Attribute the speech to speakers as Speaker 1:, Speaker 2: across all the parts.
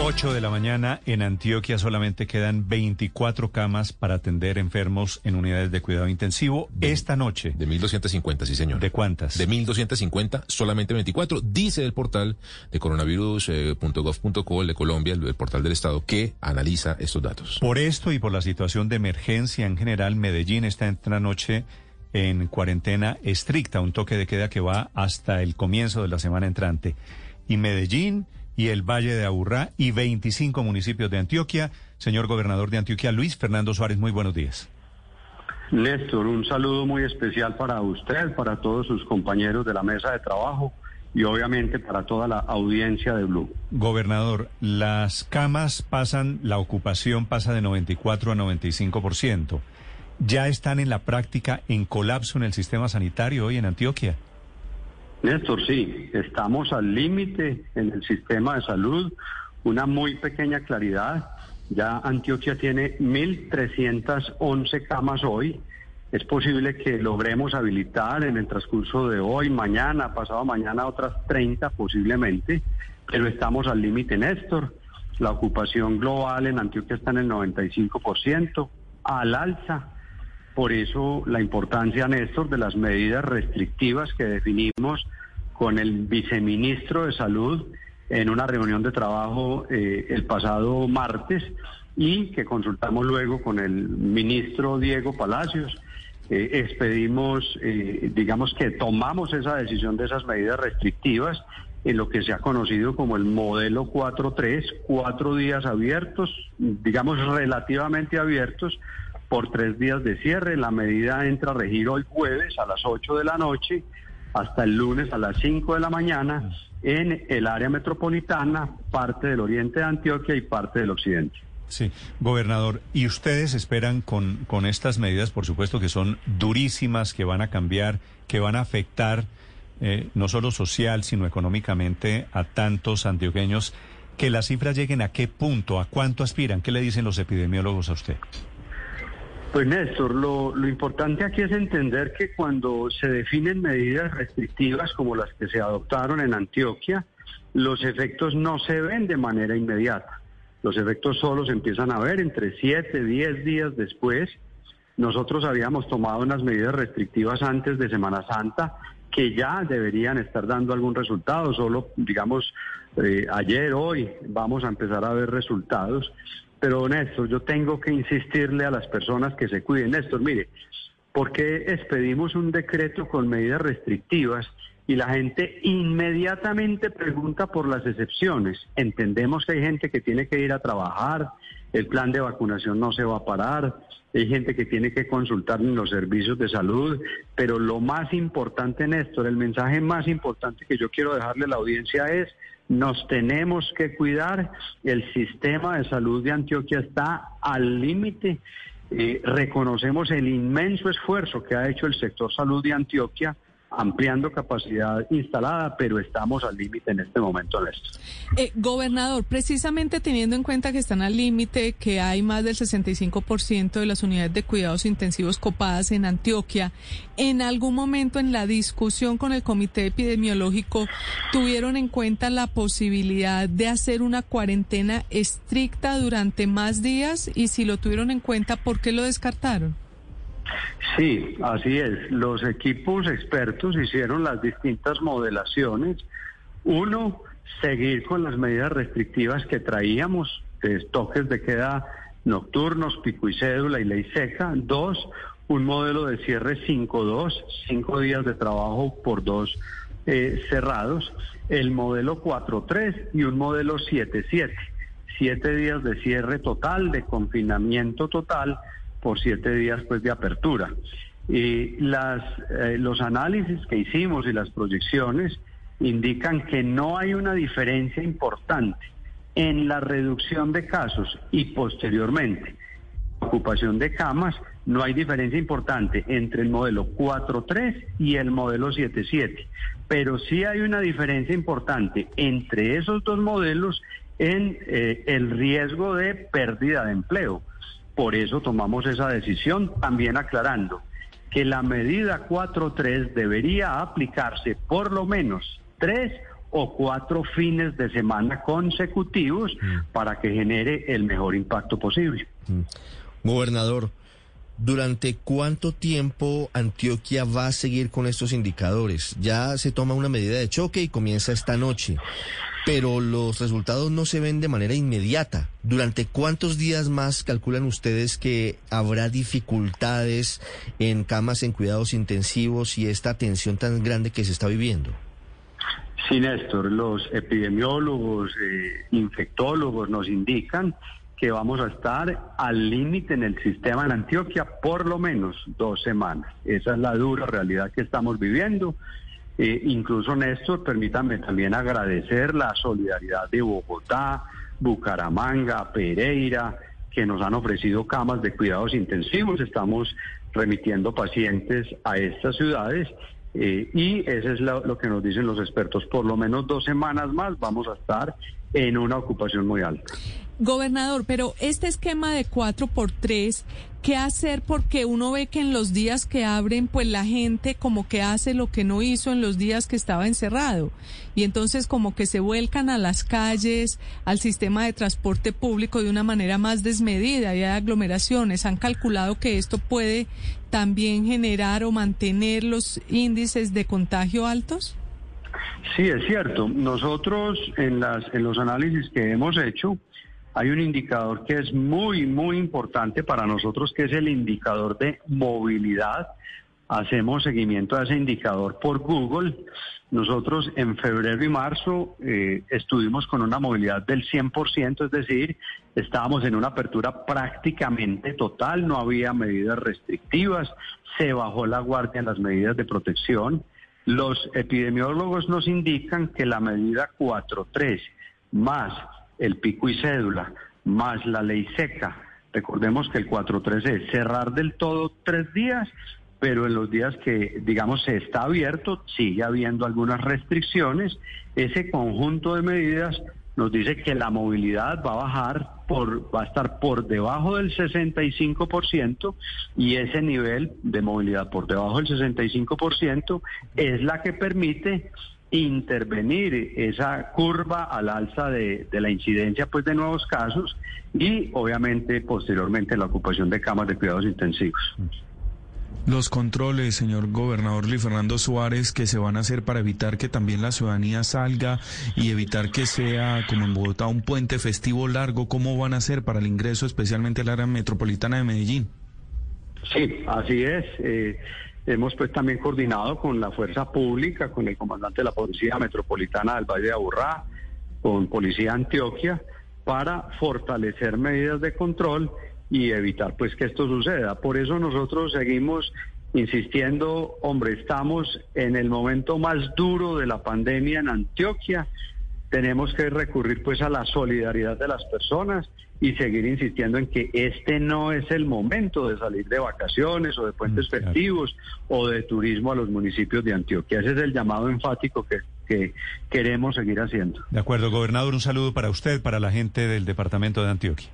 Speaker 1: 8 de la mañana en Antioquia solamente quedan 24 camas para atender enfermos en unidades de cuidado intensivo esta noche.
Speaker 2: De 1.250, sí señor.
Speaker 1: ¿De cuántas?
Speaker 2: De 1.250, solamente 24, dice el portal de coronavirus.gov.co, el de Colombia, el, el portal del Estado, que analiza estos datos.
Speaker 1: Por esto y por la situación de emergencia en general, Medellín está esta noche en cuarentena estricta, un toque de queda que va hasta el comienzo de la semana entrante. Y Medellín y el Valle de Aburrá y 25 municipios de Antioquia. Señor gobernador de Antioquia, Luis Fernando Suárez, muy buenos días.
Speaker 3: Néstor, un saludo muy especial para usted, para todos sus compañeros de la mesa de trabajo y obviamente para toda la audiencia de Blue.
Speaker 1: Gobernador, las camas pasan, la ocupación pasa de 94 a 95%. ¿Ya están en la práctica en colapso en el sistema sanitario hoy en Antioquia?
Speaker 3: Néstor, sí, estamos al límite en el sistema de salud, una muy pequeña claridad. Ya Antioquia tiene 1.311 camas hoy. Es posible que logremos habilitar en el transcurso de hoy, mañana, pasado mañana otras 30 posiblemente, pero estamos al límite, Néstor. La ocupación global en Antioquia está en el 95%, al alza. Por eso la importancia, Néstor, de las medidas restrictivas que definimos con el viceministro de Salud en una reunión de trabajo eh, el pasado martes y que consultamos luego con el ministro Diego Palacios. Eh, expedimos, eh, digamos que tomamos esa decisión de esas medidas restrictivas en lo que se ha conocido como el modelo 4.3, cuatro días abiertos, digamos relativamente abiertos, por tres días de cierre. La medida entra a regir hoy jueves a las 8 de la noche hasta el lunes a las 5 de la mañana en el área metropolitana, parte del oriente de Antioquia y parte del occidente.
Speaker 1: Sí, gobernador, ¿y ustedes esperan con, con estas medidas, por supuesto que son durísimas, que van a cambiar, que van a afectar eh, no solo social, sino económicamente a tantos antioqueños, que las cifras lleguen a qué punto, a cuánto aspiran? ¿Qué le dicen los epidemiólogos a usted?
Speaker 3: Pues Néstor, lo, lo, importante aquí es entender que cuando se definen medidas restrictivas como las que se adoptaron en Antioquia, los efectos no se ven de manera inmediata. Los efectos solo se empiezan a ver entre 7, 10 días después. Nosotros habíamos tomado unas medidas restrictivas antes de Semana Santa que ya deberían estar dando algún resultado. Solo, digamos, eh, ayer, hoy, vamos a empezar a ver resultados. Pero Néstor, yo tengo que insistirle a las personas que se cuiden. Néstor, mire, ¿por qué expedimos un decreto con medidas restrictivas y la gente inmediatamente pregunta por las excepciones? Entendemos que hay gente que tiene que ir a trabajar, el plan de vacunación no se va a parar, hay gente que tiene que consultar en los servicios de salud, pero lo más importante, Néstor, el mensaje más importante que yo quiero dejarle a la audiencia es nos tenemos que cuidar, el sistema de salud de Antioquia está al límite. Eh, reconocemos el inmenso esfuerzo que ha hecho el sector salud de Antioquia ampliando capacidad instalada, pero estamos al límite en este momento, Néstor.
Speaker 4: Eh, gobernador, precisamente teniendo en cuenta que están al límite, que hay más del 65% de las unidades de cuidados intensivos copadas en Antioquia, ¿en algún momento en la discusión con el comité epidemiológico tuvieron en cuenta la posibilidad de hacer una cuarentena estricta durante más días? Y si lo tuvieron en cuenta, ¿por qué lo descartaron?
Speaker 3: Sí, así es. Los equipos expertos hicieron las distintas modelaciones. Uno, seguir con las medidas restrictivas que traíamos, toques de queda nocturnos, pico y cédula y ley seca. Dos, un modelo de cierre 5-2, cinco días de trabajo por dos eh, cerrados. El modelo 4-3 y un modelo 7-7, siete días de cierre total, de confinamiento total por siete días pues de apertura. Y las, eh, los análisis que hicimos y las proyecciones indican que no hay una diferencia importante en la reducción de casos y posteriormente ocupación de camas, no hay diferencia importante entre el modelo 4.3 y el modelo 7.7, pero sí hay una diferencia importante entre esos dos modelos en eh, el riesgo de pérdida de empleo. Por eso tomamos esa decisión, también aclarando que la medida 4.3 debería aplicarse por lo menos tres o cuatro fines de semana consecutivos mm. para que genere el mejor impacto posible. Mm.
Speaker 5: Gobernador, ¿durante cuánto tiempo Antioquia va a seguir con estos indicadores? Ya se toma una medida de choque y comienza esta noche, pero los resultados no se ven de manera inmediata. ¿Durante cuántos días más calculan ustedes que habrá dificultades en camas en cuidados intensivos y esta tensión tan grande que se está viviendo?
Speaker 3: Sí, Néstor, los epidemiólogos, eh, infectólogos nos indican que vamos a estar al límite en el sistema en Antioquia por lo menos dos semanas. Esa es la dura realidad que estamos viviendo. Eh, incluso, Néstor, permítanme también agradecer la solidaridad de Bogotá, Bucaramanga, Pereira, que nos han ofrecido camas de cuidados intensivos. Estamos remitiendo pacientes a estas ciudades eh, y eso es lo, que nos dicen los expertos. Por lo menos dos semanas más vamos a estar en una ocupación muy alta.
Speaker 4: Gobernador, pero este esquema de 4 por 3 ¿qué hacer? Porque uno ve que en los días que abren, pues la gente como que hace lo que no hizo en los días que estaba encerrado. Y entonces como que se vuelcan a las calles, al sistema de transporte público de una manera más desmedida y hay aglomeraciones. ¿Han calculado que esto puede también generar o mantener los índices de contagio altos?
Speaker 3: Sí, es cierto. Nosotros en, las, en los análisis que hemos hecho, hay un indicador que es muy, muy importante para nosotros, que es el indicador de movilidad. Hacemos seguimiento a ese indicador por Google. Nosotros en febrero y marzo eh, estuvimos con una movilidad del 100%, es decir, estábamos en una apertura prácticamente total, no había medidas restrictivas, se bajó la guardia en las medidas de protección. Los epidemiólogos nos indican que la medida 4.3 más el pico y cédula, más la ley seca. Recordemos que el 4.3 es cerrar del todo tres días, pero en los días que, digamos, se está abierto, sigue habiendo algunas restricciones. Ese conjunto de medidas nos dice que la movilidad va a bajar por va a estar por debajo del 65% y ese nivel de movilidad por debajo del 65% es la que permite intervenir esa curva al alza de, la incidencia pues de nuevos casos y obviamente posteriormente la ocupación de camas de cuidados intensivos.
Speaker 6: Los controles, señor gobernador Luis Fernando Suárez, que se van a hacer para evitar que también la ciudadanía salga y evitar que sea, como en Bogotá, un puente festivo largo, ¿cómo van a hacer para el ingreso especialmente al área metropolitana de Medellín?
Speaker 3: Sí, así es. Eh, Hemos pues también coordinado con la fuerza pública, con el comandante de la Policía Metropolitana del Valle de Aburrá, con Policía Antioquia, para fortalecer medidas de control y evitar pues que esto suceda. Por eso nosotros seguimos insistiendo, hombre, estamos en el momento más duro de la pandemia en Antioquia, tenemos que recurrir pues a la solidaridad de las personas y seguir insistiendo en que este no es el momento de salir de vacaciones o de puentes festivos o de turismo a los municipios de Antioquia. Ese es el llamado enfático que, que queremos seguir haciendo.
Speaker 1: De acuerdo, gobernador, un saludo para usted, para la gente del departamento de Antioquia.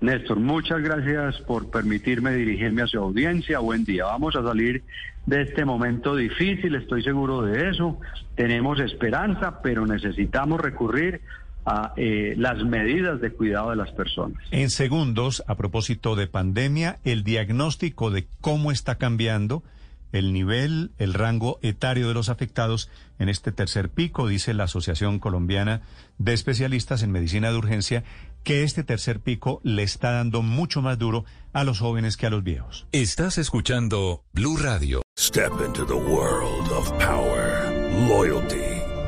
Speaker 3: Néstor, muchas gracias por permitirme dirigirme a su audiencia. Buen día. Vamos a salir de este momento difícil, estoy seguro de eso. Tenemos esperanza, pero necesitamos recurrir a eh, las medidas de cuidado de las personas.
Speaker 1: En segundos, a propósito de pandemia, el diagnóstico de cómo está cambiando el nivel, el rango etario de los afectados en este tercer pico, dice la Asociación Colombiana de Especialistas en Medicina de Urgencia, que este tercer pico le está dando mucho más duro a los jóvenes que a los viejos.
Speaker 7: Estás escuchando Blue Radio.
Speaker 8: Step into the world of power, loyalty